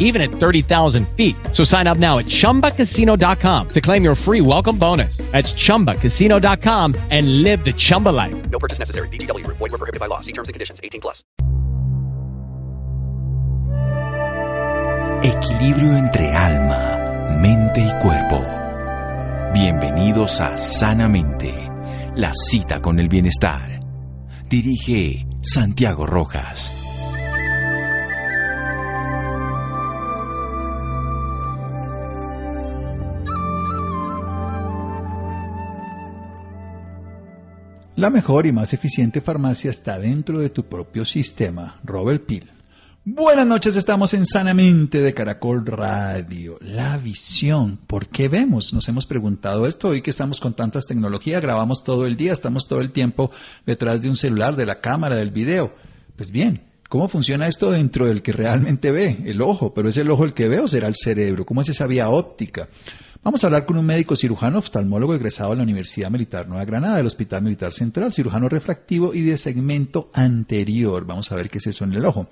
even at 30,000 feet. So sign up now at chumbacasino.com to claim your free welcome bonus. That's chumbacasino.com and live the Chumba life. No purchase necessary. Group. Void were prohibited by law. See terms and conditions. 18 plus. Equilibrio entre alma, mente y cuerpo. Bienvenidos a Sanamente, la cita con el bienestar. Dirige Santiago Rojas. La mejor y más eficiente farmacia está dentro de tu propio sistema. Robert Pil. Buenas noches, estamos en Sanamente de Caracol Radio. La visión, ¿por qué vemos? Nos hemos preguntado esto hoy que estamos con tantas tecnologías, grabamos todo el día, estamos todo el tiempo detrás de un celular, de la cámara, del video. Pues bien, ¿cómo funciona esto dentro del que realmente ve? El ojo, pero ¿es el ojo el que ve o será el cerebro? ¿Cómo es esa vía óptica? Vamos a hablar con un médico cirujano oftalmólogo egresado de la Universidad Militar Nueva Granada, del Hospital Militar Central, cirujano refractivo y de segmento anterior. Vamos a ver qué es eso en el ojo.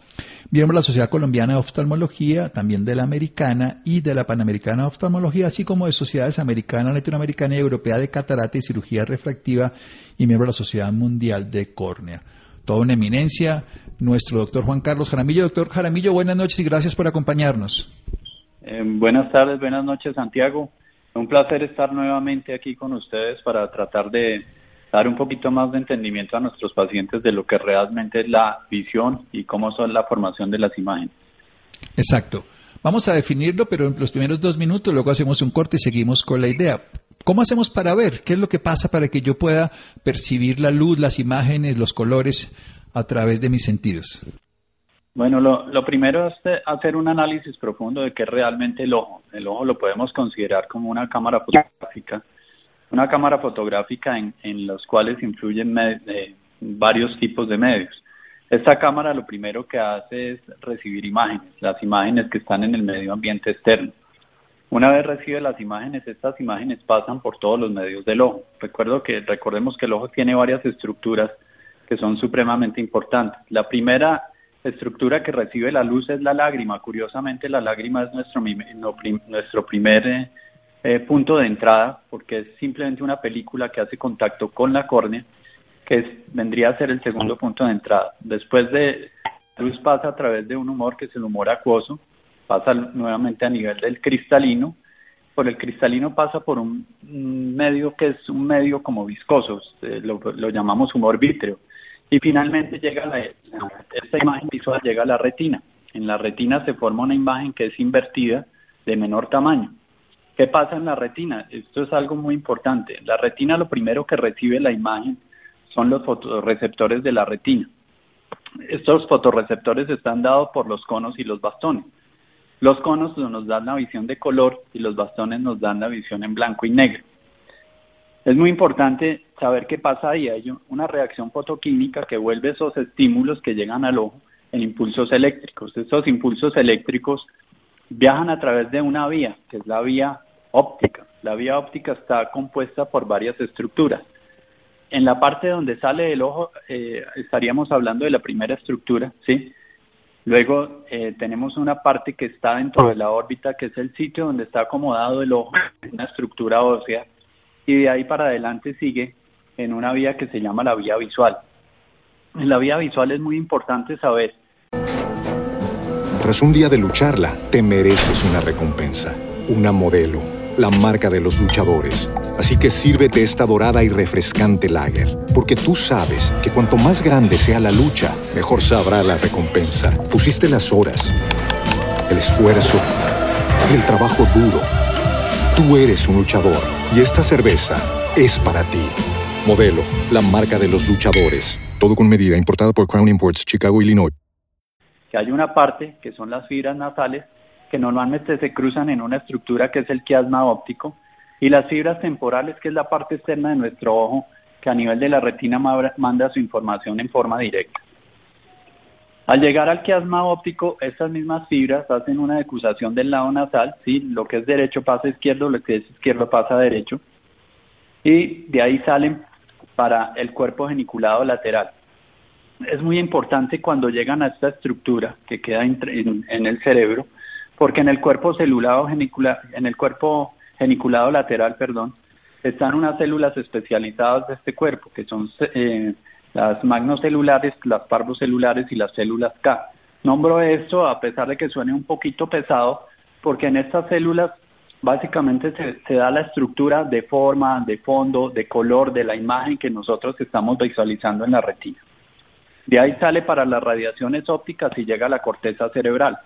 Miembro de la Sociedad Colombiana de Oftalmología, también de la Americana y de la Panamericana de Oftalmología, así como de sociedades americana, latinoamericana y europea de catarata y cirugía refractiva y miembro de la Sociedad Mundial de Córnea. Toda una eminencia, nuestro doctor Juan Carlos Jaramillo. Doctor Jaramillo, buenas noches y gracias por acompañarnos. Eh, buenas tardes, buenas noches, Santiago. Un placer estar nuevamente aquí con ustedes para tratar de dar un poquito más de entendimiento a nuestros pacientes de lo que realmente es la visión y cómo son la formación de las imágenes. Exacto. Vamos a definirlo, pero en los primeros dos minutos, luego hacemos un corte y seguimos con la idea. ¿Cómo hacemos para ver? ¿Qué es lo que pasa para que yo pueda percibir la luz, las imágenes, los colores a través de mis sentidos? Bueno, lo, primero es hacer un análisis profundo de qué es realmente el ojo. El ojo lo podemos considerar como una cámara fotográfica, una cámara fotográfica en, en los cuales influyen eh, varios tipos de medios. Esta cámara lo primero que hace es recibir imágenes, las imágenes que están en el medio ambiente externo. Una vez recibe las imágenes, estas imágenes pasan por todos los medios del ojo. Recuerdo que recordemos que el ojo tiene varias estructuras que son supremamente importantes. La primera estructura que recibe la luz es la lágrima. Curiosamente, la lágrima es nuestro, nuestro primer eh, eh, punto de entrada porque es simplemente una película que hace contacto con la córnea, que vendría a ser el segundo punto de entrada. Después de la luz pasa a través de un humor que es el humor acuoso, pasa nuevamente a nivel del cristalino. Por el cristalino pasa por un, medio que es un medio como viscoso, eh, lo, lo llamamos humor vítreo y finalmente llega la, esta imagen visual llega a la retina. En la retina se forma una imagen que es invertida de menor tamaño. ¿Qué pasa en la retina? Esto es algo muy importante. La retina lo primero que recibe la imagen son los fotorreceptores de la retina. Estos fotorreceptores están dados por los conos y los bastones. Los conos nos dan la visión de color y los bastones nos dan la visión en blanco y negro. Es muy importante saber qué pasa ahí. Hay una reacción fotoquímica que vuelve esos estímulos que llegan al ojo en impulsos eléctricos. Estos impulsos eléctricos viajan a través de una vía, que es la vía óptica. La vía óptica está compuesta por varias estructuras. En la parte donde sale el ojo eh, estaríamos hablando de la primera estructura, ¿sí? Luego eh, tenemos una parte que está dentro de la órbita, que es el sitio donde está acomodado el ojo, una estructura ósea y de ahí para adelante sigue en una vía que se llama la vía visual. En la vía visual es muy importante saber. Tras un día de lucharla, te mereces una recompensa, una modelo la marca de los luchadores. Así que sírvete esta dorada y refrescante lager, porque tú sabes que cuanto más grande sea la lucha, mejor sabrá la recompensa. Pusiste las horas, el esfuerzo, el trabajo duro. Tú eres un luchador y esta cerveza es para ti. Modelo, la marca de los luchadores. Todo con medida, importada por Crown Imports, Chicago, Illinois. Que hay una parte, que son las fibras nasales, que normalmente se cruzan en una estructura que es el quiasma óptico, y las fibras temporales, que es la parte externa de nuestro ojo, que a nivel de la retina manda su información en forma directa. Al llegar al quiasma óptico, estas mismas fibras hacen una decusación del lado nasal, ¿sí? lo que es derecho pasa izquierdo, lo que es izquierdo pasa derecho, y de ahí salen para el cuerpo geniculado lateral. Es muy importante cuando llegan a esta estructura que queda en, el cerebro, porque en el cuerpo celulado genicular, en el cuerpo geniculado lateral, perdón, están unas células especializadas de este cuerpo, que son eh, las magnocelulares, las parvocelulares y las células K. Nombro esto a pesar de que suene un poquito pesado, porque en estas células básicamente se, da la estructura de forma, de fondo, de color de la imagen que nosotros estamos visualizando en la retina. De ahí sale para las radiaciones ópticas y llega a la corteza cerebral.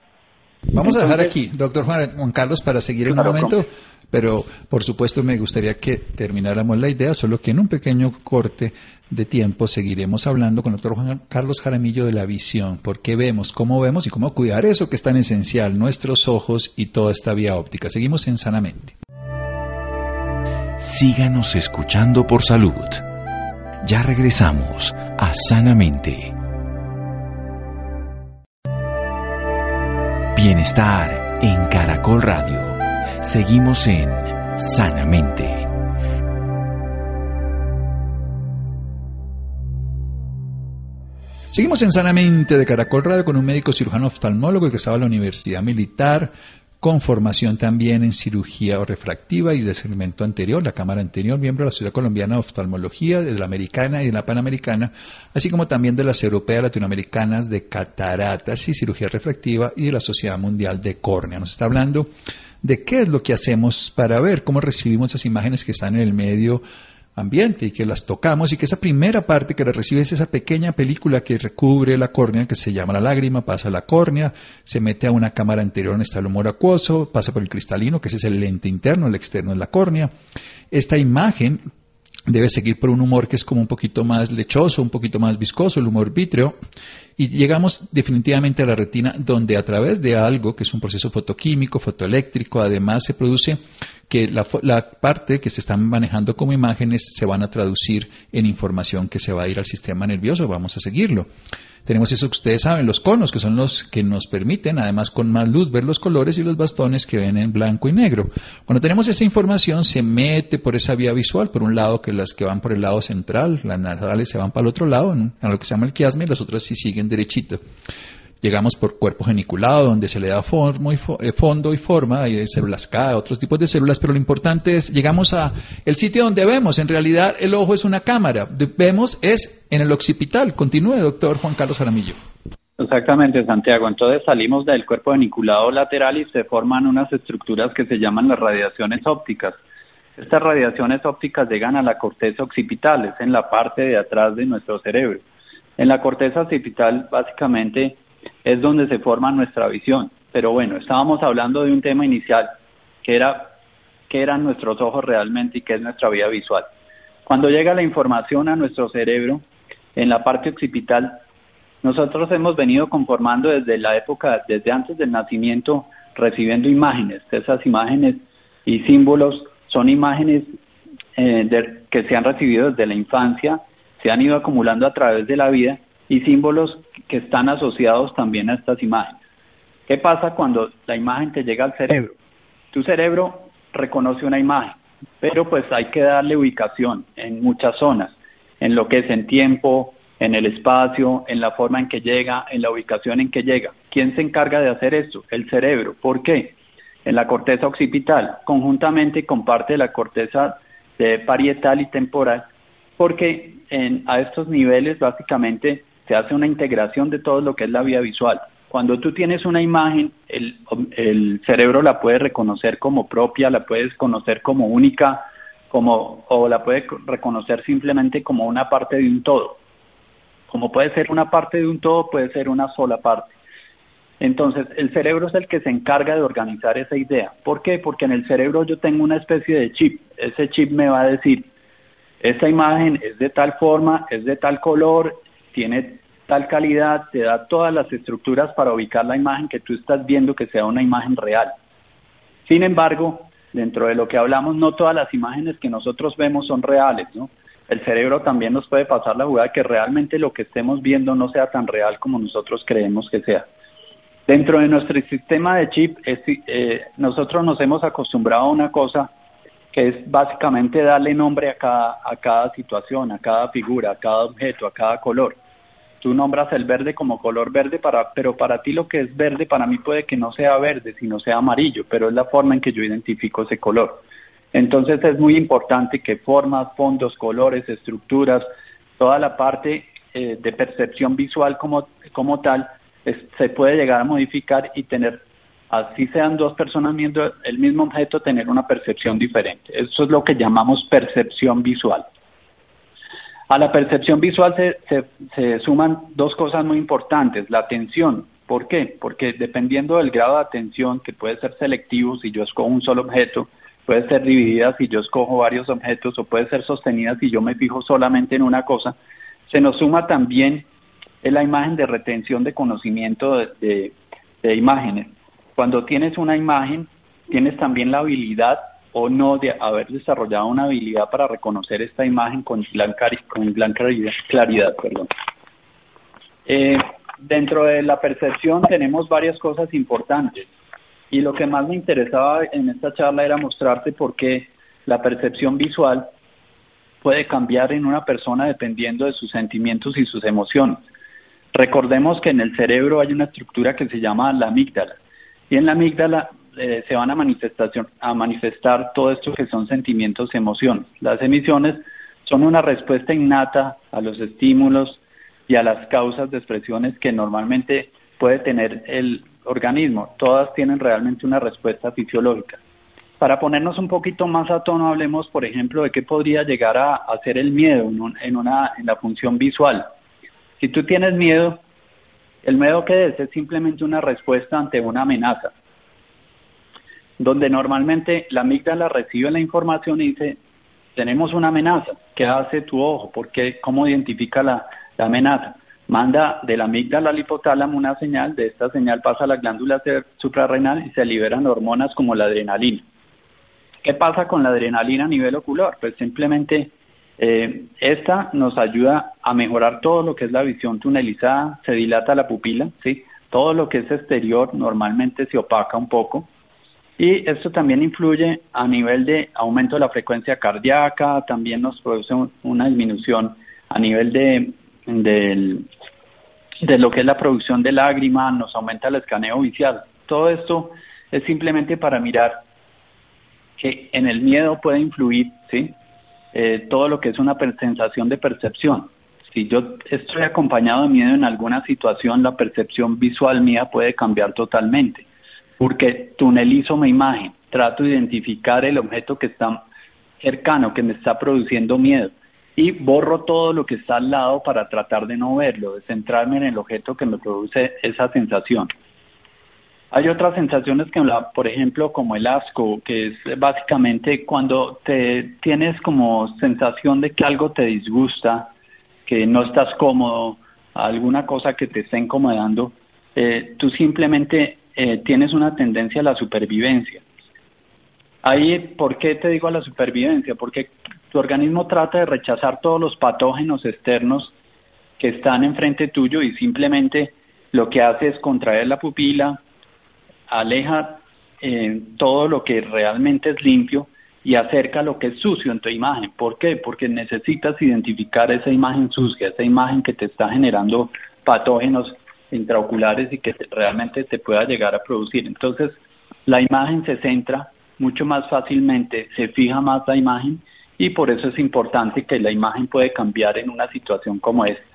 Vamos a dejar aquí, doctor Juan, Carlos, para seguir en un momento, pero por supuesto me gustaría que termináramos la idea, solo que en un pequeño corte de tiempo seguiremos hablando con el doctor Juan Carlos Jaramillo de la visión, porque vemos, cómo vemos y cómo cuidar eso que es tan esencial, nuestros ojos y toda esta vía óptica. Seguimos en Sanamente. Síganos escuchando por salud. Ya regresamos a Sanamente. Bienestar en Caracol Radio. Seguimos en Sanamente. Seguimos en Sanamente de Caracol Radio con un médico cirujano oftalmólogo que estaba en la Universidad Militar, con formación también en cirugía refractiva y de segmento anterior, la cámara anterior, miembro de la Sociedad Colombiana de Oftalmología, de la Americana y de la Panamericana, así como también de las Europeas Latinoamericanas de Cataratas y Cirugía Refractiva y de la Sociedad Mundial de Córnea. Nos está hablando de qué es lo que hacemos para ver cómo recibimos esas imágenes que están en el medio ambiente y que las tocamos y que esa primera parte que la recibe es esa pequeña película que recubre la córnea que se llama la lágrima, pasa a la córnea, se mete a una cámara anterior está el humor acuoso, pasa por el cristalino, que ese es el lente interno, el externo es la córnea. Esta imagen debe seguir por un humor que es como un poquito más lechoso, un poquito más viscoso, el humor vítreo, y llegamos definitivamente a la retina donde a través de algo que es un proceso fotoquímico, fotoeléctrico, además se produce que la, la, parte que se están manejando como imágenes se van a traducir en información que se va a ir al sistema nervioso, vamos a seguirlo. Tenemos eso que ustedes saben, los conos, que son los que nos permiten, además con más luz, ver los colores y los bastones que ven en blanco y negro. Cuando tenemos esa información, se mete por esa vía visual, por un lado que las que van por el lado central, las nasales se van para el otro lado, a lo que se llama el quiasma, y las otras sí siguen derechito. Llegamos por cuerpo geniculado, donde se le da forma y eh, fondo y forma, células K, otros tipos de células, pero lo importante es, llegamos a el sitio donde vemos. En realidad, el ojo es una cámara. Vemos es en el occipital. Continúe, doctor Juan Carlos Jaramillo. Exactamente, Santiago. Entonces salimos del cuerpo geniculado lateral y se forman unas estructuras que se llaman las radiaciones ópticas. Estas radiaciones ópticas llegan a la corteza occipital, es en la parte de atrás de nuestro cerebro. En la corteza occipital, básicamente, es donde se forma nuestra visión. Pero bueno, estábamos hablando de un tema inicial, que era qué eran nuestros ojos realmente y qué es nuestra vida visual. Cuando llega la información a nuestro cerebro, en la parte occipital, nosotros hemos venido conformando desde la época, desde antes del nacimiento, recibiendo imágenes. Esas imágenes y símbolos son imágenes eh, que se han recibido desde la infancia, se han ido acumulando a través de la vida y símbolos que están asociados también a estas imágenes. ¿Qué pasa cuando la imagen te llega al cerebro? Tu cerebro reconoce una imagen, pero pues hay que darle ubicación en muchas zonas, en lo que es en tiempo, en el espacio, en la forma en que llega, en la ubicación en que llega. ¿Quién se encarga de hacer esto? El cerebro. ¿Por qué? En la corteza occipital, conjuntamente con parte de la corteza de parietal y temporal, porque en, a estos niveles básicamente se hace una integración de todo lo que es la vía visual. Cuando tú tienes una imagen, el, cerebro la puede reconocer como propia, la puedes conocer como única, como, o la puede reconocer simplemente como una parte de un todo. Como puede ser una parte de un todo, puede ser una sola parte. Entonces, el cerebro es el que se encarga de organizar esa idea. ¿Por qué? Porque en el cerebro yo tengo una especie de chip. Ese chip me va a decir, esta imagen es de tal forma, es de tal color, tiene tal calidad, te da todas las estructuras para ubicar la imagen que tú estás viendo que sea una imagen real. Sin embargo, dentro de lo que hablamos, no todas las imágenes que nosotros vemos son reales, ¿no? El cerebro también nos puede pasar la jugada que realmente lo que estemos viendo no sea tan real como nosotros creemos que sea. Dentro de nuestro sistema de chip, eh, nosotros nos hemos acostumbrado a una cosa que es básicamente darle nombre a cada, a cada situación, a cada figura, a cada objeto, a cada color. Tú nombras el verde como color verde, para, pero para ti lo que es verde, para mí puede que no sea verde, sino sea amarillo, pero es la forma en que yo identifico ese color. Entonces es muy importante que formas, fondos, colores, estructuras, toda la parte eh, de percepción visual como, como tal, se puede llegar a modificar y tener así sean dos personas viendo el mismo objeto, tener una percepción diferente. Eso es lo que llamamos percepción visual. A la percepción visual se, suman dos cosas muy importantes, la atención. ¿Por qué? Porque dependiendo del grado de atención, que puede ser selectivo si yo escojo un solo objeto, puede ser dividida si yo escojo varios objetos o puede ser sostenida si yo me fijo solamente en una cosa, se nos suma también la imagen de retención de conocimiento de imágenes. Cuando tienes una imagen, tienes también la habilidad o no de haber desarrollado una habilidad para reconocer esta imagen con gran, claridad. Perdón. Eh, dentro de la percepción tenemos varias cosas importantes y lo que más me interesaba en esta charla era mostrarte por qué la percepción visual puede cambiar en una persona dependiendo de sus sentimientos y sus emociones. Recordemos que en el cerebro hay una estructura que se llama la amígdala y en la amígdala eh, se van a, manifestar todo esto que son sentimientos emociones. Las emisiones son una respuesta innata a los estímulos y a las causas de expresiones que normalmente puede tener el organismo. Todas tienen realmente una respuesta fisiológica. Para ponernos un poquito más a tono, hablemos, por ejemplo, de qué podría llegar a, hacer el miedo en, en la función visual. Si tú tienes miedo, el miedo que es es simplemente una respuesta ante una amenaza, donde normalmente la amígdala recibe la información y dice, tenemos una amenaza, ¿qué hace tu ojo? Porque ¿Cómo identifica la, amenaza? Manda de la amígdala al hipotálamo una señal, de esta señal pasa a la glándula suprarrenal y se liberan hormonas como la adrenalina. ¿Qué pasa con la adrenalina a nivel ocular? Pues simplemente eh, esta nos ayuda a mejorar todo lo que es la visión tunelizada, se dilata la pupila, ¿sí? todo lo que es exterior normalmente se opaca un poco y esto también influye a nivel de aumento de la frecuencia cardíaca, también nos produce una disminución a nivel de, de lo que es la producción de lágrimas, nos aumenta el escaneo visual. Todo esto es simplemente para mirar que en el miedo puede influir, ¿sí? Eh, todo lo que es una sensación de percepción. Si yo estoy acompañado de miedo en alguna situación, la percepción visual mía puede cambiar totalmente, porque tunelizo mi imagen, trato de identificar el objeto que está cercano, que me está produciendo miedo, y borro todo lo que está al lado para tratar de no verlo, de centrarme en el objeto que me produce esa sensación. Hay otras sensaciones que, por ejemplo, como el asco, que es básicamente cuando te tienes como sensación de que algo te disgusta, que no estás cómodo, alguna cosa que te está incomodando, eh, tú simplemente eh, tienes una tendencia a la supervivencia. Ahí, ¿por qué te digo a la supervivencia? Porque tu organismo trata de rechazar todos los patógenos externos que están enfrente tuyo y simplemente lo que hace es contraer la pupila, aleja eh, todo lo que realmente es limpio y acerca lo que es sucio en tu imagen. ¿Por qué? Porque necesitas identificar esa imagen sucia, esa imagen que te está generando patógenos intraoculares y que realmente te pueda llegar a producir. Entonces, la imagen se centra mucho más fácilmente, se fija más la imagen y por eso es importante que la imagen puede cambiar en una situación como esta.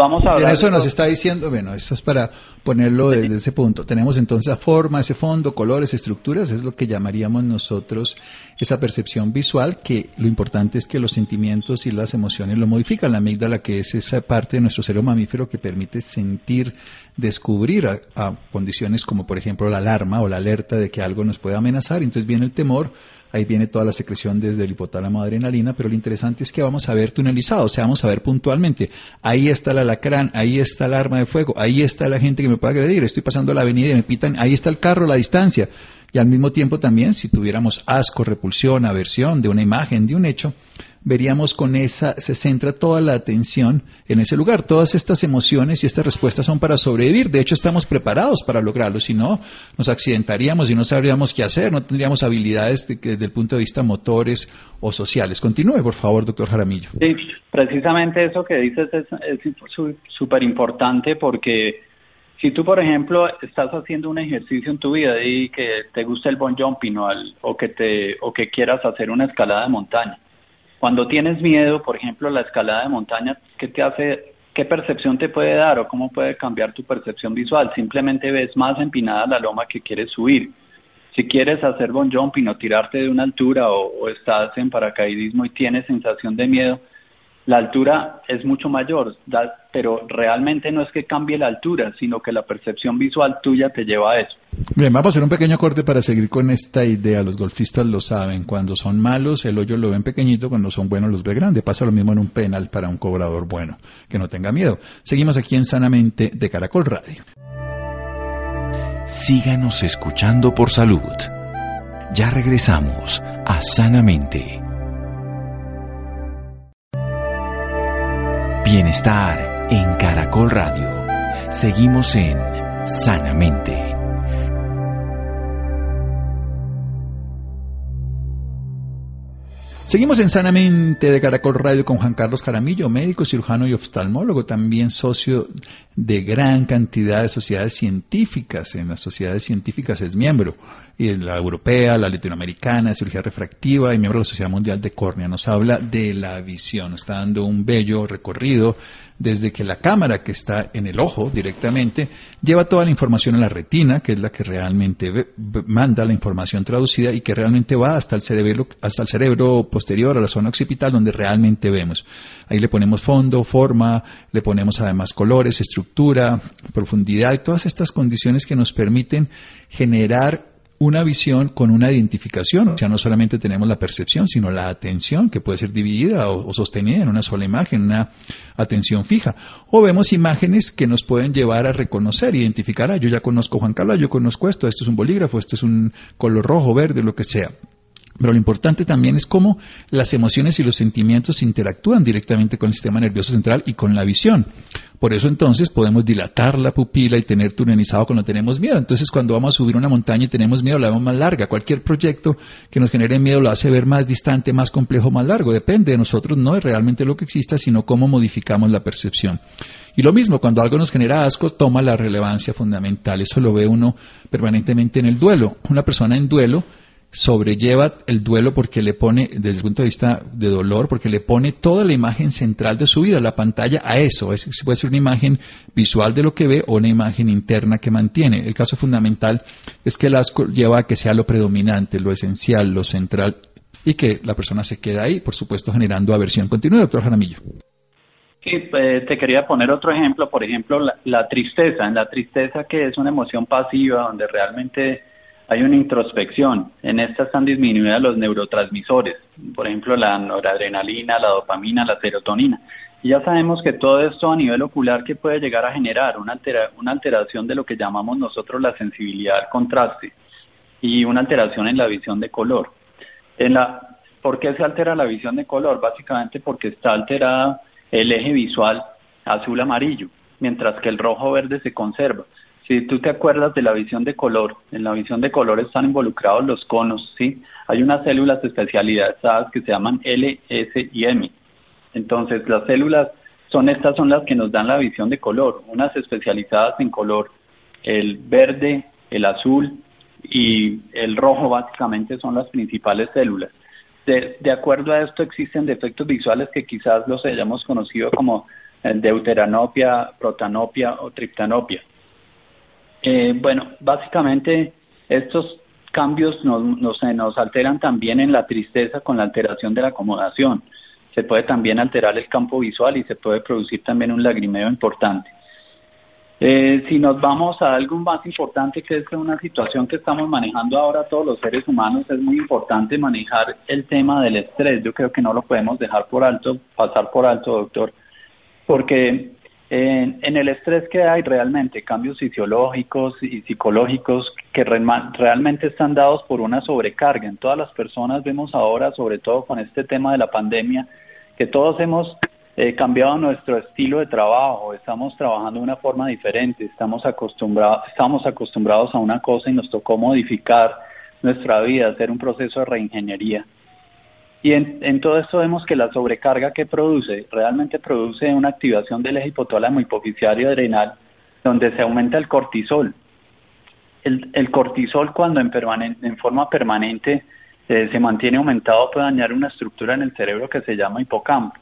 Vamos a En eso nos está diciendo, bueno, eso es para ponerlo desde ese punto. Tenemos entonces la forma, ese fondo, colores, estructuras, es lo que llamaríamos nosotros esa percepción visual, que lo importante es que los sentimientos y las emociones lo modifican. La amígdala, que es esa parte de nuestro cerebro mamífero que permite sentir, descubrir a, a condiciones como por ejemplo la alarma o la alerta de que algo nos puede amenazar, entonces viene el temor, Ahí viene toda la secreción desde el hipotálamo adrenalina, pero lo interesante es que vamos a ver tunelizado, o sea, vamos a ver puntualmente. Ahí está el alacrán, ahí está el arma de fuego, ahí está la gente que me puede agredir, estoy pasando la avenida y me pitan, ahí está el carro, la distancia. Y al mismo tiempo también, si tuviéramos asco, repulsión, aversión de una imagen, de un hecho, veríamos con esa, se centra toda la atención en ese lugar. Todas estas emociones y estas respuestas son para sobrevivir. De hecho, estamos preparados para lograrlo. Si no, nos accidentaríamos y no sabríamos qué hacer, no tendríamos habilidades de- desde el punto de vista motores o sociales. Continúe, por favor, doctor Jaramillo. Sí, precisamente eso que dices es súper importante porque si tú, por ejemplo, estás haciendo un ejercicio en tu vida y que te gusta el bon jumping o, al- o que te o que quieras hacer una escalada de montaña, cuando tienes miedo, por ejemplo, la escalada de montaña, ¿qué te hace? ¿Qué percepción te puede dar o cómo puede cambiar tu percepción visual? Simplemente ves más empinada la loma que quieres subir. Si quieres hacer bon jumping o tirarte de una altura o, o estás en paracaidismo y tienes sensación de miedo, la altura es mucho mayor, da- pero realmente no es que cambie la altura, sino que la percepción visual tuya te lleva a eso. Bien, vamos a hacer un pequeño corte para seguir con esta idea. Los golfistas lo saben. Cuando son malos, el hoyo lo ven pequeñito. Cuando son buenos, los ve grande. Pasa lo mismo en un penal para un cobrador bueno. Que no tenga miedo. Seguimos aquí en Sanamente de Caracol Radio. Síganos escuchando por salud. Ya regresamos a Sanamente. Bienestar en Caracol Radio. Seguimos en Sanamente. Seguimos en Sanamente de Caracol Radio con Juan Carlos Jaramillo, médico, cirujano y oftalmólogo, también socio de gran cantidad de sociedades científicas. En las sociedades científicas es miembro, y la europea, la latinoamericana, de cirugía refractiva y miembro de la Sociedad Mundial de Córnea. Nos habla de la visión, está dando un bello recorrido desde que la cámara que está en el ojo directamente lleva toda la información a la retina, que es la que realmente manda la información traducida y que realmente va hasta el cerebro, hasta el cerebro posterior, a la zona occipital, donde realmente vemos. Ahí le ponemos fondo, forma, le ponemos además colores, estructura, profundidad y todas estas condiciones que nos permiten generar una visión con una identificación. O sea, no solamente tenemos la percepción, sino la atención, que puede ser dividida o, o sostenida en una sola imagen, una atención fija. O vemos imágenes que nos pueden llevar a reconocer, identificar, ah, yo ya conozco Juan Carlos, yo conozco esto, esto es un bolígrafo, esto es un color rojo, verde, lo que sea. Pero lo importante también es cómo las emociones y los sentimientos interactúan directamente con el sistema nervioso central y con la visión. Por eso entonces podemos dilatar la pupila y tener tunelizado cuando tenemos miedo. Entonces cuando vamos a subir una montaña y tenemos miedo, la vemos más larga. Cualquier proyecto que nos genere miedo lo hace ver más distante, más complejo, más largo. Depende de nosotros, no es realmente lo que exista, sino cómo modificamos la percepción. Y lo mismo, cuando algo nos genera asco, toma la relevancia fundamental. Eso lo ve uno permanentemente en el duelo. Una persona en duelo sobrelleva el duelo porque le pone, desde el punto de vista de dolor, porque le pone toda la imagen central de su vida, la pantalla, a eso. Es, puede ser una imagen visual de lo que ve o una imagen interna que mantiene. El caso fundamental es que el asco lleva a que sea lo predominante, lo esencial, lo central, y que la persona se queda ahí, por supuesto, generando aversión. Continúe, doctor Jaramillo. Sí, eh, te quería poner otro ejemplo, por ejemplo, la, la tristeza. En la tristeza que es una emoción pasiva, donde realmente hay una introspección. En esta están disminuidas los neurotransmisores, por ejemplo, la noradrenalina, la dopamina, la serotonina. Y ya sabemos que todo esto a nivel ocular que puede llegar a generar una, altera- una alteración de lo que llamamos nosotros la sensibilidad al contraste y una alteración en la visión de color. En la, ¿Por qué se altera la visión de color? Básicamente porque está alterada el eje visual azul-amarillo, mientras que el rojo-verde se conserva. Si tú te acuerdas de la visión de color, en la visión de color están involucrados los conos, ¿sí? Hay unas células especializadas que se llaman L, S y M. Entonces, las células son estas son las que nos dan la visión de color, unas especializadas en color, el verde, el azul y el rojo básicamente son las principales células. De, de acuerdo a esto existen defectos visuales que quizás los hayamos conocido como eh, deuteranopia, protanopia o triptanopia. Eh, bueno, básicamente estos cambios nos, nos, nos alteran también en la tristeza con la alteración de la acomodación. Se puede también alterar el campo visual y se puede producir también un lagrimeo importante. Eh, si nos vamos a algo más importante, que es una situación que estamos manejando ahora todos los seres humanos, es muy importante manejar el tema del estrés. Yo creo que no lo podemos dejar por alto, pasar por alto, doctor, porque en, el estrés que hay realmente cambios fisiológicos y psicológicos que realmente están dados por una sobrecarga. En todas las personas vemos ahora, sobre todo con este tema de la pandemia, que todos hemos eh, cambiado nuestro estilo de trabajo, estamos trabajando de una forma diferente, estamos acostumbrados, estamos acostumbrados a una cosa y nos tocó modificar nuestra vida, hacer un proceso de reingeniería. Y en, todo esto vemos que la sobrecarga que produce realmente produce una activación del eje hipotálamo hipoficiario adrenal donde se aumenta el cortisol. El, cortisol cuando en, en forma permanente eh, se mantiene aumentado puede dañar una estructura en el cerebro que se llama hipocampo.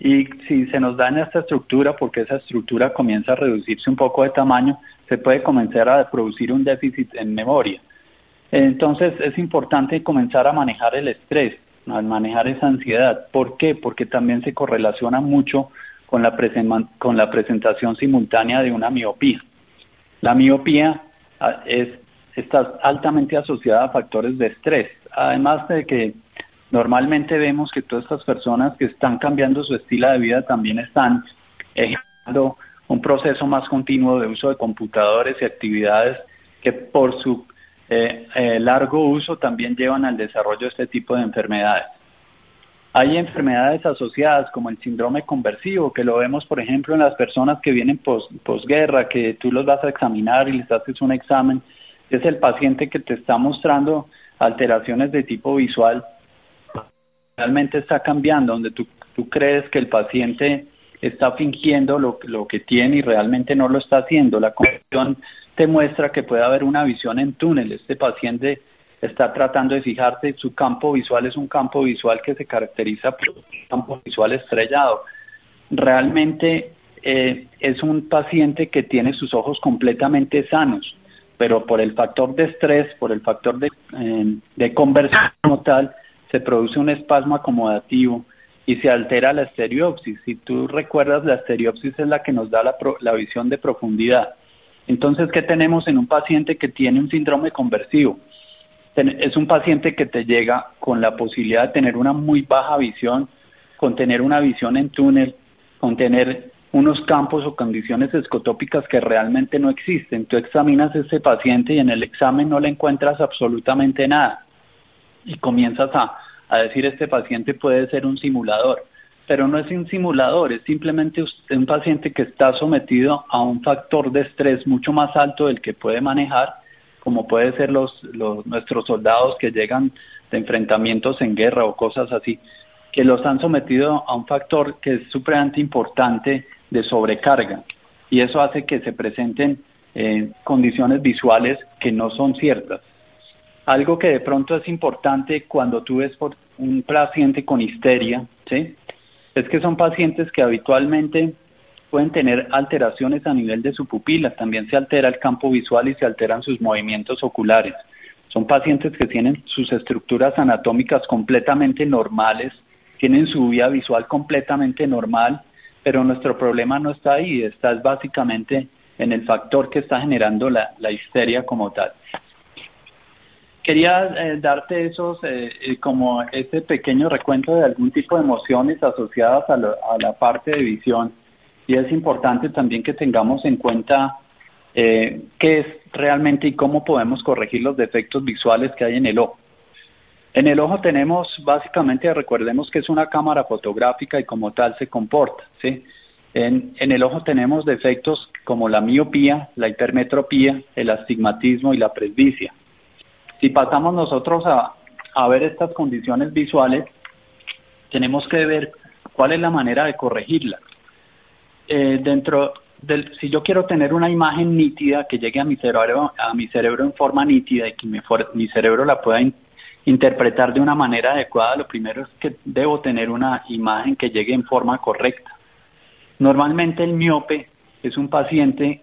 Y si se nos daña esta estructura porque esa estructura comienza a reducirse un poco de tamaño, se puede comenzar a producir un déficit en memoria. Entonces es importante comenzar a manejar el estrés al manejar esa ansiedad. ¿Por qué? Porque también se correlaciona mucho con la, con la presentación simultánea de una miopía. La miopía ah, es, está altamente asociada a factores de estrés, además de que normalmente vemos que todas estas personas que están cambiando su estilo de vida también están ejecutando un proceso más continuo de uso de computadores y actividades que por su eh, eh, largo uso también llevan al desarrollo de este tipo de enfermedades. Hay enfermedades asociadas como el síndrome conversivo, que lo vemos, por ejemplo, en las personas que vienen posguerra, que tú los vas a examinar y les haces un examen. Es el paciente que te está mostrando alteraciones de tipo visual. Realmente está cambiando, donde tú, tú crees que el paciente está fingiendo lo, lo que tiene y realmente no lo está haciendo. La conversión te muestra que puede haber una visión en túnel. Este paciente está tratando de fijarse, su campo visual es un campo visual que se caracteriza por un campo visual estrellado. Realmente eh, es un paciente que tiene sus ojos completamente sanos, pero por el factor de estrés, por el factor de, eh, de conversión como tal, se produce un espasmo acomodativo y se altera la estereopsis. Si tú recuerdas, la estereopsis es la que nos da la, la visión de profundidad. Entonces, ¿qué tenemos en un paciente que tiene un síndrome conversivo? Es un paciente que te llega con la posibilidad de tener una muy baja visión, con tener una visión en túnel, con tener unos campos o condiciones escotópicas que realmente no existen. Tú examinas a ese paciente y en el examen no le encuentras absolutamente nada. Y comienzas a, a decir, este paciente puede ser un simulador pero no es un simulador, es simplemente un paciente que está sometido a un factor de estrés mucho más alto del que puede manejar, como puede ser los, los nuestros soldados que llegan de enfrentamientos en guerra o cosas así, que los han sometido a un factor que es supremamente importante de sobrecarga y eso hace que se presenten eh, condiciones visuales que no son ciertas. Algo que de pronto es importante cuando tú ves un paciente con histeria, ¿sí? Es que son pacientes que habitualmente pueden tener alteraciones a nivel de su pupila, también se altera el campo visual y se alteran sus movimientos oculares. Son pacientes que tienen sus estructuras anatómicas completamente normales, tienen su vía visual completamente normal, pero nuestro problema no está ahí, está básicamente en el factor que está generando la, la histeria como tal quería eh, darte esos, eh, eh, como ese pequeño recuento de algún tipo de emociones asociadas a, la parte de visión. Y es importante también que tengamos en cuenta qué es realmente y cómo podemos corregir los defectos visuales que hay en el ojo. En el ojo tenemos, básicamente, recordemos que es una cámara fotográfica y como tal se comporta, ¿sí? En el ojo tenemos defectos como la miopía, la hipermetropía, el astigmatismo y la presbicia. Si pasamos nosotros a, ver estas condiciones visuales, tenemos que ver cuál es la manera de corregirlas. Eh, dentro del, si yo quiero tener una imagen nítida que llegue a mi cerebro, a mi cerebro en forma nítida y que mi, cerebro la pueda interpretar de una manera adecuada, lo primero es que debo tener una imagen que llegue en forma correcta. Normalmente el miope es un paciente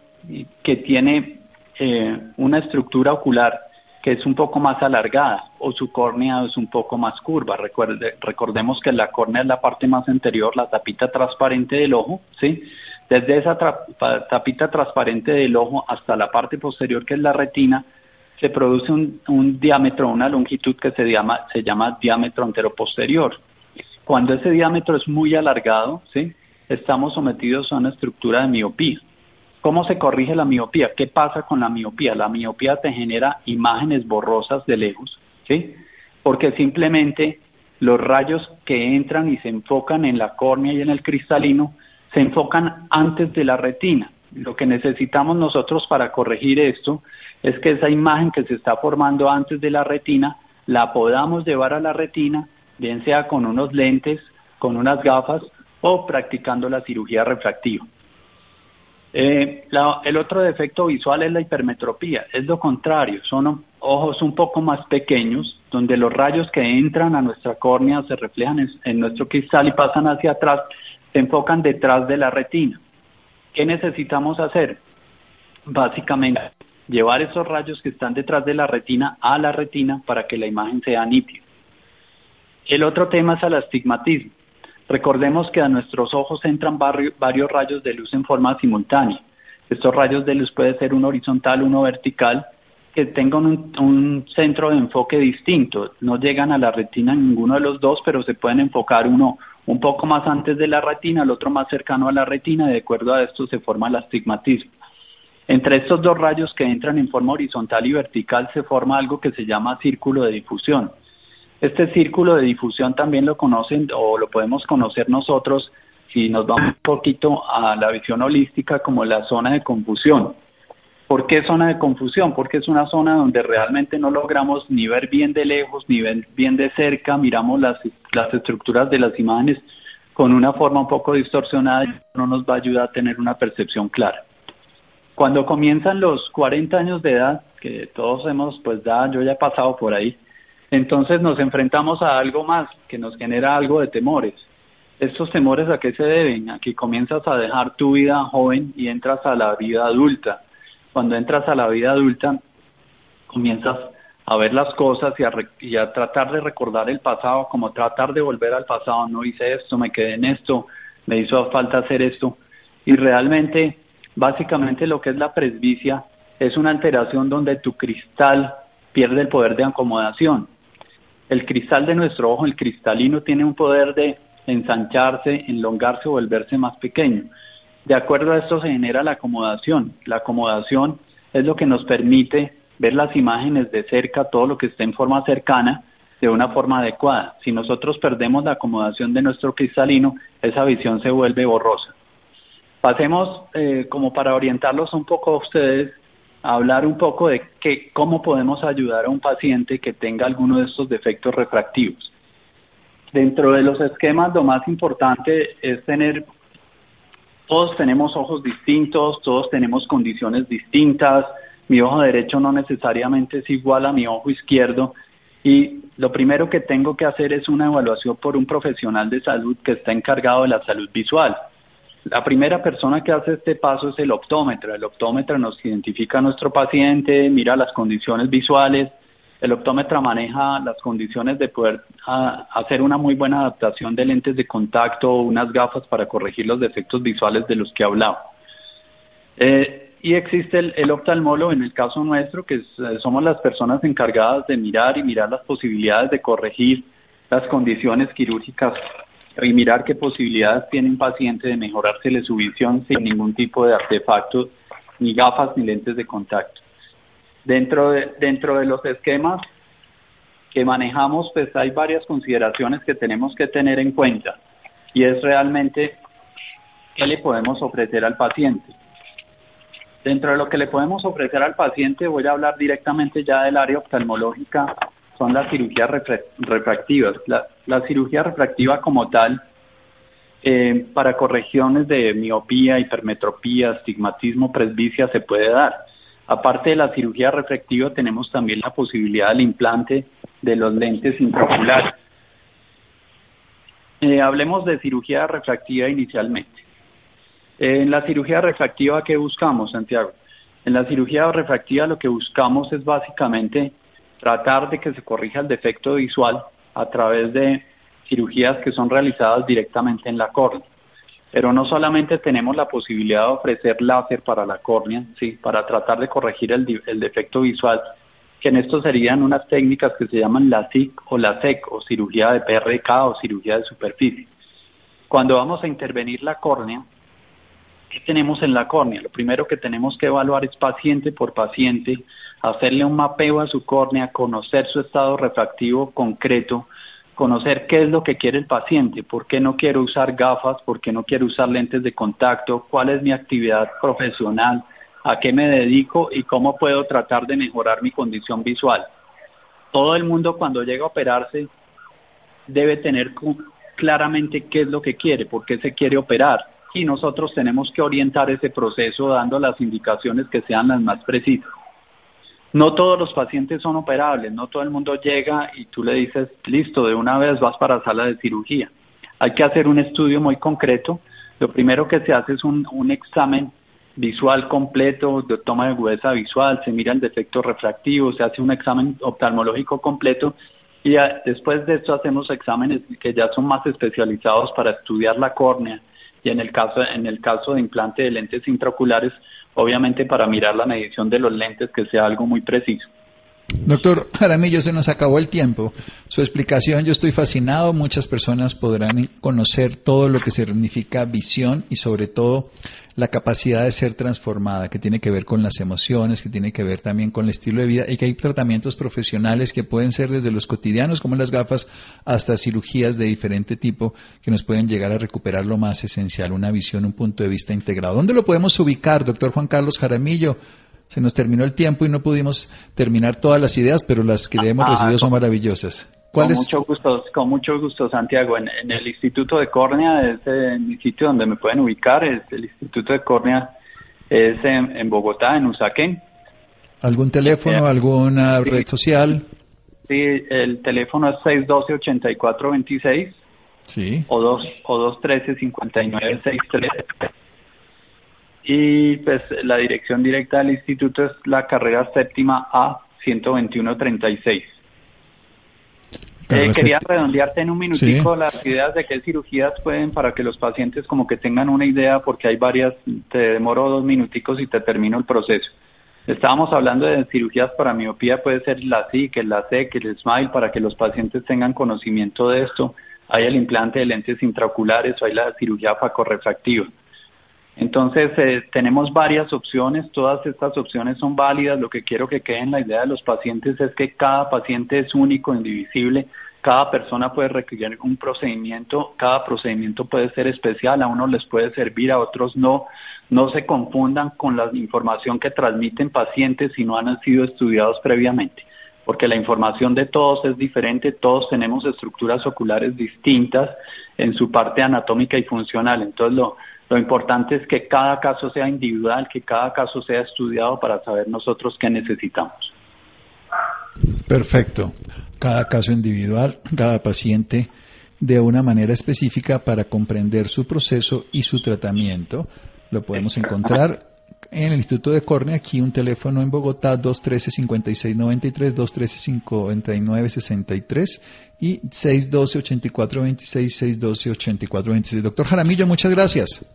que tiene eh, una estructura ocular que es un poco más alargada o su córnea es un poco más curva. Recuerde, recordemos que la córnea es la parte más anterior, la tapita transparente del ojo, ¿sí? Desde esa tapita transparente del ojo hasta la parte posterior que es la retina, se produce un, un diámetro, una longitud que se llama, se llama diámetro anteroposterior. Cuando ese diámetro es muy alargado, ¿sí? estamos sometidos a una estructura de miopía. ¿Cómo se corrige la miopía? ¿Qué pasa con la miopía? La miopía te genera imágenes borrosas de lejos, ¿sí? Porque simplemente los rayos que entran y se enfocan en la córnea y en el cristalino se enfocan antes de la retina. Lo que necesitamos nosotros para corregir esto es que esa imagen que se está formando antes de la retina la podamos llevar a la retina, bien sea con unos lentes, con unas gafas o practicando la cirugía refractiva. Eh, el otro defecto visual es la hipermetropía, es lo contrario, son ojos un poco más pequeños, donde los rayos que entran a nuestra córnea se reflejan en, nuestro cristal y pasan hacia atrás, se enfocan detrás de la retina. ¿Qué necesitamos hacer? Básicamente, llevar esos rayos que están detrás de la retina a la retina para que la imagen sea nítida. El otro tema es el astigmatismo. Recordemos que a nuestros ojos entran varios rayos de luz en forma simultánea. Estos rayos de luz puede ser uno horizontal, uno vertical, que tengan un, centro de enfoque distinto. No llegan a la retina ninguno de los dos, pero se pueden enfocar uno un poco más antes de la retina, el otro más cercano a la retina, y de acuerdo a esto se forma el astigmatismo. Entre estos dos rayos que entran en forma horizontal y vertical se forma algo que se llama círculo de difusión. Este círculo de difusión también lo conocen o lo podemos conocer nosotros si nos vamos un poquito a la visión holística como la zona de confusión. ¿Por qué zona de confusión? Porque es una zona donde realmente no logramos ni ver bien de lejos ni ver bien de cerca, miramos las, las estructuras de las imágenes con una forma un poco distorsionada y no nos va a ayudar a tener una percepción clara. Cuando comienzan los 40 años de edad, que todos hemos, pues ya, yo ya he pasado por ahí, entonces nos enfrentamos a algo más que nos genera algo de temores. ¿Estos temores a qué se deben? A que comienzas a dejar tu vida joven y entras a la vida adulta. Cuando entras a la vida adulta, comienzas a ver las cosas y a, y a tratar de recordar el pasado, como tratar de volver al pasado. No hice esto, me quedé en esto, me hizo falta hacer esto. Y realmente, básicamente lo que es la presbicia es una alteración donde tu cristal pierde el poder de acomodación el cristal de nuestro ojo, el cristalino, tiene un poder de ensancharse, enlongarse o volverse más pequeño. De acuerdo a esto se genera la acomodación. La acomodación es lo que nos permite ver las imágenes de cerca, todo lo que esté en forma cercana, de una forma adecuada. Si nosotros perdemos la acomodación de nuestro cristalino, esa visión se vuelve borrosa. Pasemos, eh, como para orientarlos un poco a ustedes, hablar un poco de que, cómo podemos ayudar a un paciente que tenga alguno de estos defectos refractivos. Dentro de los esquemas, lo más importante es tener, todos tenemos ojos distintos, todos tenemos condiciones distintas, mi ojo derecho no necesariamente es igual a mi ojo izquierdo y lo primero que tengo que hacer es una evaluación por un profesional de salud que está encargado de la salud visual. La primera persona que hace este paso es el optómetra. El optómetra nos identifica a nuestro paciente, mira las condiciones visuales. El optómetra maneja las condiciones de poder ah, hacer una muy buena adaptación de lentes de contacto o unas gafas para corregir los defectos visuales de los que hablaba. Eh, y existe el, el, oftalmólogo en el caso nuestro, que eh, somos las personas encargadas de mirar y mirar las posibilidades de corregir las condiciones quirúrgicas y mirar qué posibilidades tiene un paciente de mejorársele su visión sin ningún tipo de artefacto, ni gafas ni lentes de contacto. Dentro de, dentro de los esquemas que manejamos, pues hay varias consideraciones que tenemos que tener en cuenta y es realmente qué le podemos ofrecer al paciente. Dentro de lo que le podemos ofrecer al paciente, voy a hablar directamente ya del área oftalmológica son las cirugías refractivas. La, cirugía refractiva como tal, eh, para correcciones de miopía, hipermetropía, astigmatismo, presbicia, se puede dar. Aparte de la cirugía refractiva, tenemos también la posibilidad del implante de los lentes intraoculares. Eh, hablemos de cirugía refractiva inicialmente. En la cirugía refractiva, ¿qué buscamos, Santiago? En la cirugía refractiva lo que buscamos es básicamente tratar de que se corrija el defecto visual a través de cirugías que son realizadas directamente en la córnea. Pero no solamente tenemos la posibilidad de ofrecer láser para la córnea, sí, para tratar de corregir el, el defecto visual, que en esto serían unas técnicas que se llaman la SIC o la SEC o cirugía de PRK o cirugía de superficie. Cuando vamos a intervenir la córnea, ¿qué tenemos en la córnea? Lo primero que tenemos que evaluar es paciente por paciente, hacerle un mapeo a su córnea, conocer su estado refractivo concreto, conocer qué es lo que quiere el paciente, por qué no quiero usar gafas, por qué no quiero usar lentes de contacto, cuál es mi actividad profesional, a qué me dedico y cómo puedo tratar de mejorar mi condición visual. Todo el mundo cuando llega a operarse debe tener claramente qué es lo que quiere, por qué se quiere operar y nosotros tenemos que orientar ese proceso dando las indicaciones que sean las más precisas. No todos los pacientes son operables, no todo el mundo llega y tú le dices, listo, de una vez vas para sala de cirugía. Hay que hacer un estudio muy concreto. Lo primero que se hace es un, examen visual completo, de toma de agudeza visual, se mira el defecto refractivo, se hace un examen oftalmológico completo y después de esto hacemos exámenes que ya son más especializados para estudiar la córnea y en el caso en el caso de implante de lentes intraoculares, obviamente para mirar la medición de los lentes que sea algo muy preciso. Doctor Jaramillo, se nos acabó el tiempo. Su explicación, yo estoy fascinado. Muchas personas podrán conocer todo lo que significa visión y sobre todo la capacidad de ser transformada, que tiene que ver con las emociones, que tiene que ver también con el estilo de vida y que hay tratamientos profesionales que pueden ser desde los cotidianos como las gafas hasta cirugías de diferente tipo que nos pueden llegar a recuperar lo más esencial, una visión, un punto de vista integrado. ¿Dónde lo podemos ubicar, doctor Juan Carlos Jaramillo? Se nos terminó el tiempo y no pudimos terminar todas las ideas, pero las que hemos ah, recibido son maravillosas. Con mucho gusto, con mucho gusto, Santiago. En, el Instituto de Córnea es mi sitio donde me pueden ubicar. Es el Instituto de Córnea es en, Bogotá, en Usaquén. ¿Algún teléfono, alguna red social? Sí, el teléfono es 612-8426. Sí. O, dos, o 213-5963. Y pues la dirección directa del instituto es la carrera séptima A 12136. Eh, quería redondearte en un minutico las ideas de qué cirugías pueden para que los pacientes como que tengan una idea porque hay varias, te demoro dos minuticos y te termino el proceso. Estábamos hablando de cirugías para miopía, puede ser la SIC, el LASEC, el SMILE, para que los pacientes tengan conocimiento de esto. Hay el implante de lentes intraoculares o hay la cirugía facorrefractiva. Entonces, eh, tenemos varias opciones, todas estas opciones son válidas. Lo que quiero que quede en la idea de los pacientes es que cada paciente es único, indivisible, cada persona puede requerir un procedimiento, cada procedimiento puede ser especial, a unos les puede servir, a otros no. No se confundan con la información que transmiten pacientes si no han sido estudiados previamente, porque la información de todos es diferente, todos tenemos estructuras oculares distintas en su parte anatómica y funcional. Entonces, lo, lo importante es que cada caso sea individual, que cada caso sea estudiado para saber nosotros qué necesitamos. Perfecto. Cada caso individual, cada paciente de una manera específica para comprender su proceso y su tratamiento. Lo podemos encontrar en el Instituto de Córnea, aquí un teléfono en Bogotá, 213-5693, 213-5963 y 612-8426, 612-8426. Doctor Jaramillo, muchas gracias.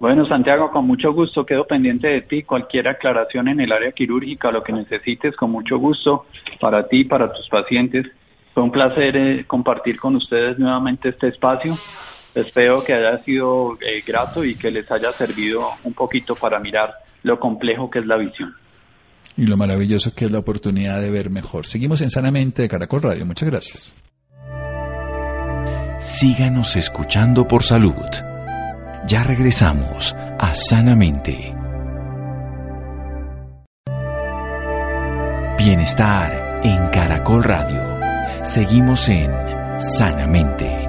Bueno, Santiago, con mucho gusto quedo pendiente de ti. Cualquier aclaración en el área quirúrgica, lo que necesites, con mucho gusto para ti, para tus pacientes. Fue un placer eh, compartir con ustedes nuevamente este espacio. Espero que haya sido eh, grato y que les haya servido un poquito para mirar lo complejo que es la visión. Y lo maravilloso que es la oportunidad de ver mejor. Seguimos en Sanamente de Caracol Radio. Muchas gracias. Síganos escuchando por salud. Ya regresamos a Sanamente. Bienestar en Caracol Radio. Seguimos en Sanamente.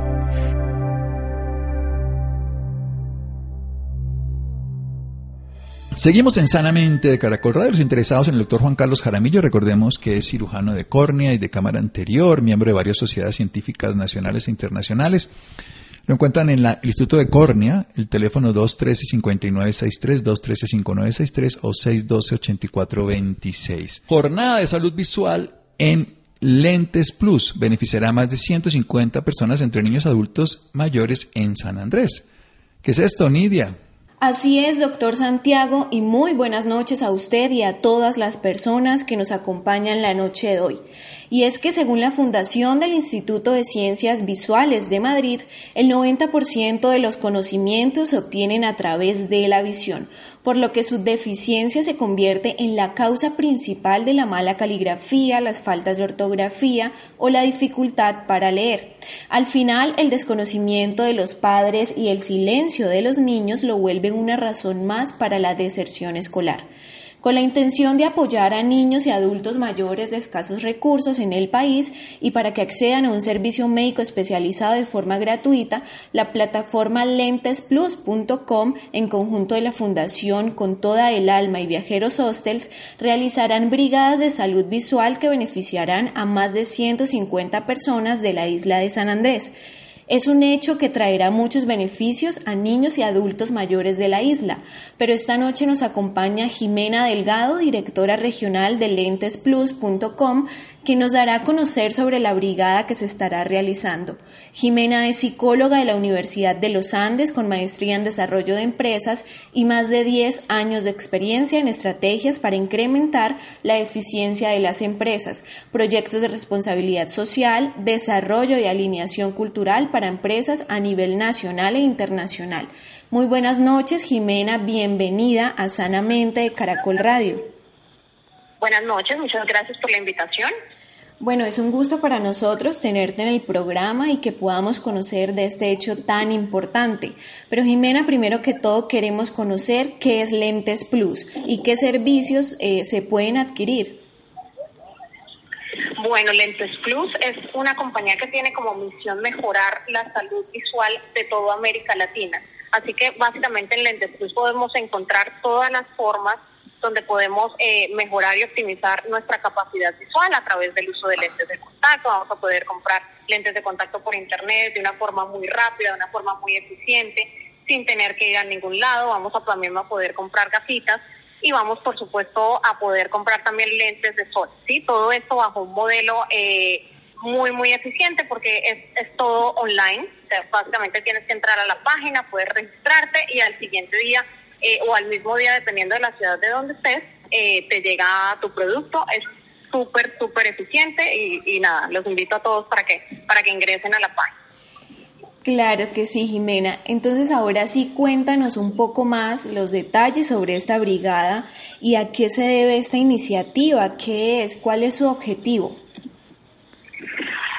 Seguimos en Sanamente de Caracol Radio. Los interesados en el doctor Juan Carlos Jaramillo, recordemos que es cirujano de córnea y de cámara anterior, miembro de varias sociedades científicas nacionales e internacionales Lo encuentran en la- el Instituto de Córnea, el teléfono 213-5963, 213-5963 o 612-8426. Jornada de salud visual en Lentes Plus. Beneficiará a más de 150 personas entre niños y adultos mayores en San Andrés. ¿Qué es esto, Nidia? Así es, doctor Santiago, y muy buenas noches a usted y a todas las personas que nos acompañan la noche de hoy. Y es que según la Fundación del Instituto de Ciencias Visuales de Madrid, el 90% de los conocimientos se obtienen a través de la visión, por lo que su deficiencia se convierte en la causa principal de la mala caligrafía, las faltas de ortografía o la dificultad para leer. Al final, el desconocimiento de los padres y el silencio de los niños lo vuelven una razón más para la deserción escolar. Con la intención de apoyar a niños y adultos mayores de escasos recursos en el país y para que accedan a un servicio médico especializado de forma gratuita, la plataforma lentesplus.com, en conjunto de la Fundación Con Toda el Alma y Viajeros Hostels, realizarán brigadas de salud visual que beneficiarán a más de 150 personas de la isla de San Andrés. Es un hecho que traerá muchos beneficios a niños y adultos mayores de la isla, pero esta noche nos acompaña Jimena Delgado, directora regional de lentesplus.com, que nos dará a conocer sobre la brigada que se estará realizando. Jimena es psicóloga de la Universidad de los Andes con maestría en desarrollo de empresas y más de 10 años de experiencia en estrategias para incrementar la eficiencia de las empresas, proyectos de responsabilidad social, desarrollo y alineación cultural para empresas a nivel nacional e internacional. Muy buenas noches, Jimena, bienvenida a Sanamente de Caracol Radio. Buenas noches, muchas gracias por la invitación. Bueno, es un gusto para nosotros tenerte en el programa y que podamos conocer de este hecho tan importante. Pero Jimena, primero que todo queremos conocer qué es Lentes Plus y qué servicios eh, se pueden adquirir. Bueno, Lentes Plus es una compañía que tiene como misión mejorar la salud visual de toda América Latina. Así que básicamente en Lentes Plus podemos encontrar todas las formas donde podemos eh, mejorar y optimizar nuestra capacidad visual a través del uso de lentes de contacto. Vamos a poder comprar lentes de contacto por internet de una forma muy rápida, de una forma muy eficiente, sin tener que ir a ningún lado. Vamos a también a poder comprar gafitas y vamos, por supuesto, a poder comprar también lentes de sol. Sí, todo esto bajo un modelo eh, muy, muy eficiente porque es, es todo online. O sea, básicamente tienes que entrar a la página, poder registrarte y al siguiente día eh, o al mismo día, dependiendo de la ciudad de donde estés, eh, te llega tu producto. Es súper, súper eficiente y, y, nada, los invito a todos para que, para que ingresen a la página. Claro que sí, Jimena. Entonces ahora sí cuéntanos un poco más los detalles sobre esta brigada y a qué se debe esta iniciativa, qué es, cuál es su objetivo.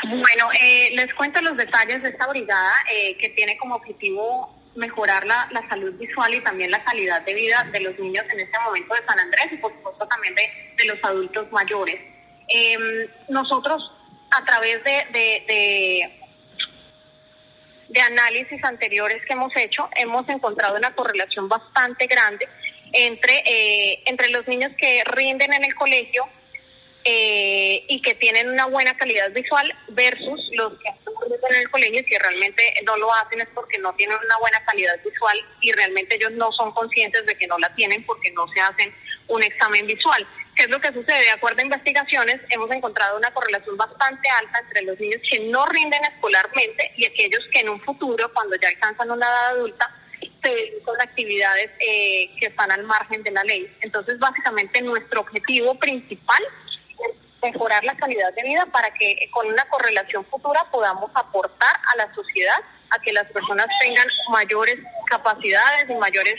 Bueno, eh, les cuento los detalles de esta brigada eh, que tiene como objetivo mejorar la, la, salud visual y también la calidad de vida de los niños en este momento de San Andrés y por supuesto también de, de los adultos mayores. Eh, nosotros a través de, de, de, de, análisis anteriores que hemos hecho hemos encontrado una correlación bastante grande entre, eh, entre los niños que rinden en el colegio eh, y que tienen una buena calidad visual versus los que en el colegio si realmente no lo hacen es porque no tienen una buena calidad visual y realmente ellos no son conscientes de que no la tienen porque no se hacen un examen visual. ¿Qué es lo que sucede? De acuerdo a investigaciones, hemos encontrado una correlación bastante alta entre los niños que no rinden escolarmente y aquellos que en un futuro, cuando ya alcanzan una edad adulta, se dedican a actividades eh, que están al margen de la ley. Entonces, básicamente, nuestro objetivo principal mejorar la calidad de vida para que con una correlación futura podamos aportar a la sociedad a que las personas tengan mayores capacidades y mayores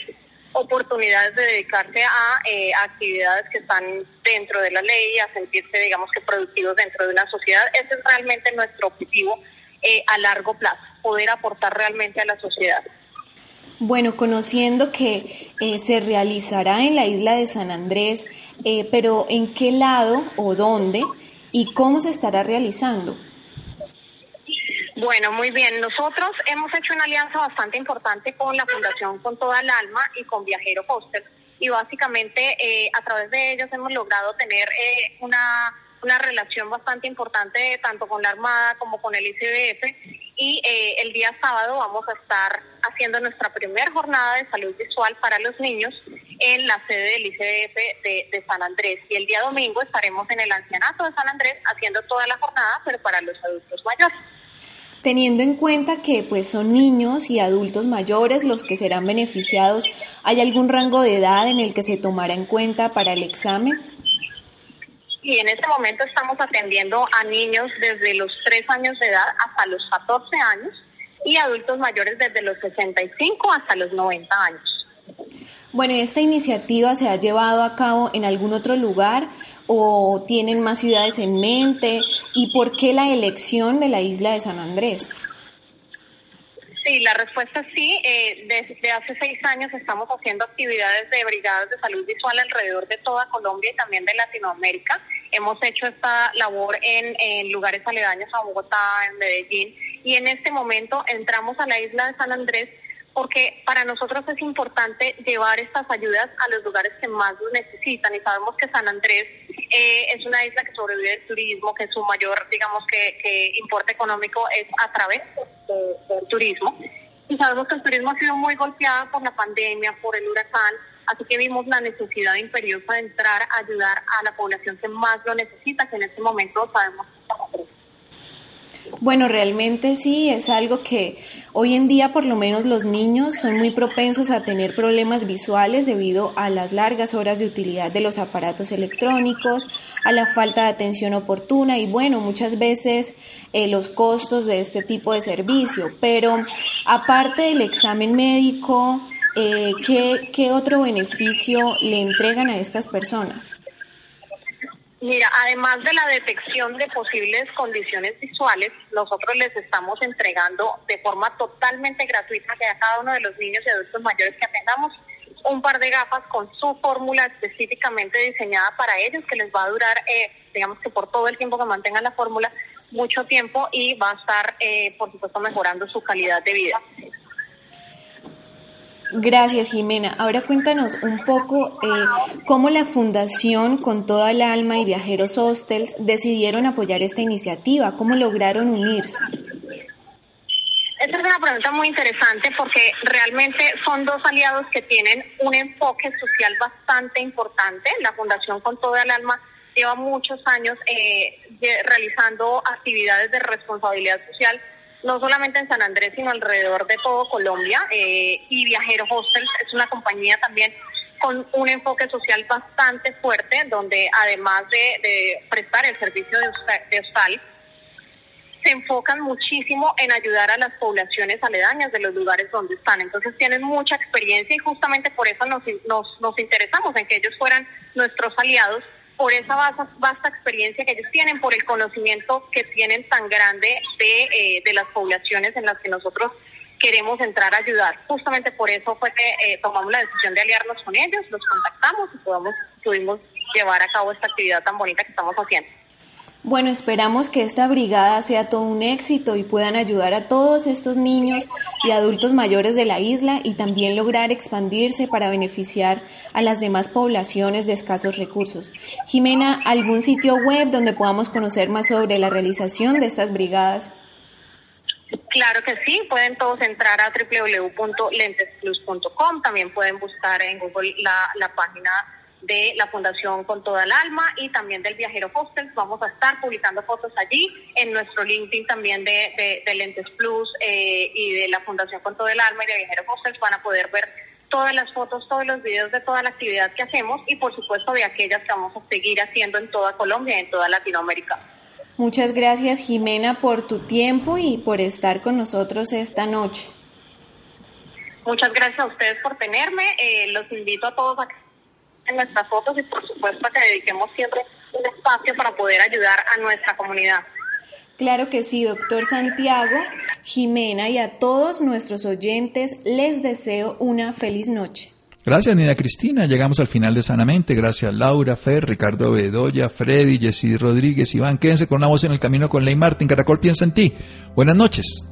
oportunidades de dedicarse a, eh, actividades que están dentro de la ley, a sentirse, digamos que, productivos dentro de una sociedad. Ese es realmente nuestro objetivo eh, a largo plazo, poder aportar realmente a la sociedad. Bueno, conociendo que eh, se realizará en la isla de San Andrés, eh, pero ¿en qué lado o dónde y cómo se estará realizando? Bueno, muy bien. Nosotros hemos hecho una alianza bastante importante con la Fundación Con Toda el Alma y con Viajero Hostel y básicamente eh, a través de ellos hemos logrado tener eh, una, una relación bastante importante tanto con la Armada como con el ICBF y eh, el día sábado vamos a estar haciendo nuestra primera jornada de salud visual para los niños en la sede del ICDF de, de, San Andrés y el día domingo estaremos en el ancianato de San Andrés haciendo toda la jornada pero para los adultos mayores teniendo en cuenta que pues son niños y adultos mayores los que serán beneficiados, ¿hay algún rango de edad en el que se tomará en cuenta para el examen? Y en este momento estamos atendiendo a niños desde los 3 años de edad hasta los 14 años y adultos mayores desde los 65 hasta los 90 años. Bueno, ¿esta iniciativa se ha llevado a cabo en algún otro lugar o tienen más ciudades en mente? ¿Y por qué la elección de la isla de San Andrés? Sí, la respuesta es sí. Eh, desde hace seis años estamos haciendo actividades de brigadas de salud visual alrededor de toda Colombia y también de Latinoamérica. Hemos hecho esta labor en, en lugares aledaños a Bogotá, en Medellín, y en este momento entramos a la isla de San Andrés porque para nosotros es importante llevar estas ayudas a los lugares que más lo necesitan y sabemos que San Andrés eh, es una isla que sobrevive del turismo, que su mayor, digamos que, que importe económico es a través del turismo y sabemos que el turismo ha sido muy golpeado por la pandemia, por el huracán, así que vimos la necesidad imperiosa de entrar a ayudar a la población que más lo necesita, que en este momento sabemos bueno, realmente sí, es algo que hoy en día por lo menos los niños son muy propensos a tener problemas visuales debido a las largas horas de utilidad de los aparatos electrónicos, a la falta de atención oportuna y bueno, muchas veces eh, los costos de este tipo de servicio. Pero aparte del examen médico, eh, ¿qué, ¿qué otro beneficio le entregan a estas personas? Mira, además de la detección de posibles condiciones visuales, nosotros les estamos entregando de forma totalmente gratuita a cada uno de los niños y adultos mayores que atendamos un par de gafas con su fórmula específicamente diseñada para ellos que les va a durar, eh, digamos que por todo el tiempo que mantengan la fórmula, mucho tiempo y va a estar, eh, por supuesto, mejorando su calidad de vida. Gracias, Jimena. Ahora cuéntanos un poco eh, cómo la Fundación Con Toda el Alma y Viajeros Hostels decidieron apoyar esta iniciativa, cómo lograron unirse. Esta es una pregunta muy interesante porque realmente son dos aliados que tienen un enfoque social bastante importante. La Fundación Con Toda el Alma lleva muchos años eh, realizando actividades de responsabilidad social no solamente en San Andrés, sino alrededor de todo Colombia. Eh, y Viajero Hostels es una compañía también con un enfoque social bastante fuerte, donde además de, prestar el servicio de, hostal, se enfocan muchísimo en ayudar a las poblaciones aledañas de los lugares donde están. Entonces tienen mucha experiencia y justamente por eso nos, nos, nos interesamos en que ellos fueran nuestros aliados por esa vasta, vasta, experiencia que ellos tienen, por el conocimiento que tienen tan grande de, eh, de las poblaciones en las que nosotros queremos entrar a ayudar. Justamente por eso fue que eh, tomamos la decisión de aliarnos con ellos, los contactamos y podamos, pudimos llevar a cabo esta actividad tan bonita que estamos haciendo. Bueno, esperamos que esta brigada sea todo un éxito y puedan ayudar a todos estos niños y adultos mayores de la isla y también lograr expandirse para beneficiar a las demás poblaciones de escasos recursos. Jimena, ¿algún sitio web donde podamos conocer más sobre la realización de estas brigadas? Claro que sí, pueden todos entrar a www.lentesplus.com, también pueden buscar en Google la, la página de la Fundación Con Toda el Alma y también del Viajero Hostels. Vamos a estar publicando fotos allí, en nuestro LinkedIn también de, de, Lentes Plus eh, y de la Fundación Con Toda el Alma y de Viajero Hostels van a poder ver todas las fotos, todos los videos de toda la actividad que hacemos y por supuesto de aquellas que vamos a seguir haciendo en toda Colombia y en toda Latinoamérica. Muchas gracias Jimena por tu tiempo y por estar con nosotros esta noche. Muchas gracias a ustedes por tenerme. Eh, los invito a todos a que en nuestras fotos y por supuesto que dediquemos siempre un espacio para poder ayudar a nuestra comunidad. Claro que sí, doctor Santiago, Jimena y a todos nuestros oyentes les deseo una feliz noche. Gracias, Nina Cristina. Llegamos al final de Sanamente. Gracias, Laura, Fer, Ricardo Bedoya, Freddy, Jessy Rodríguez, Iván. Quédense con una voz en el camino con Ley Martín. Caracol piensa en ti. Buenas noches.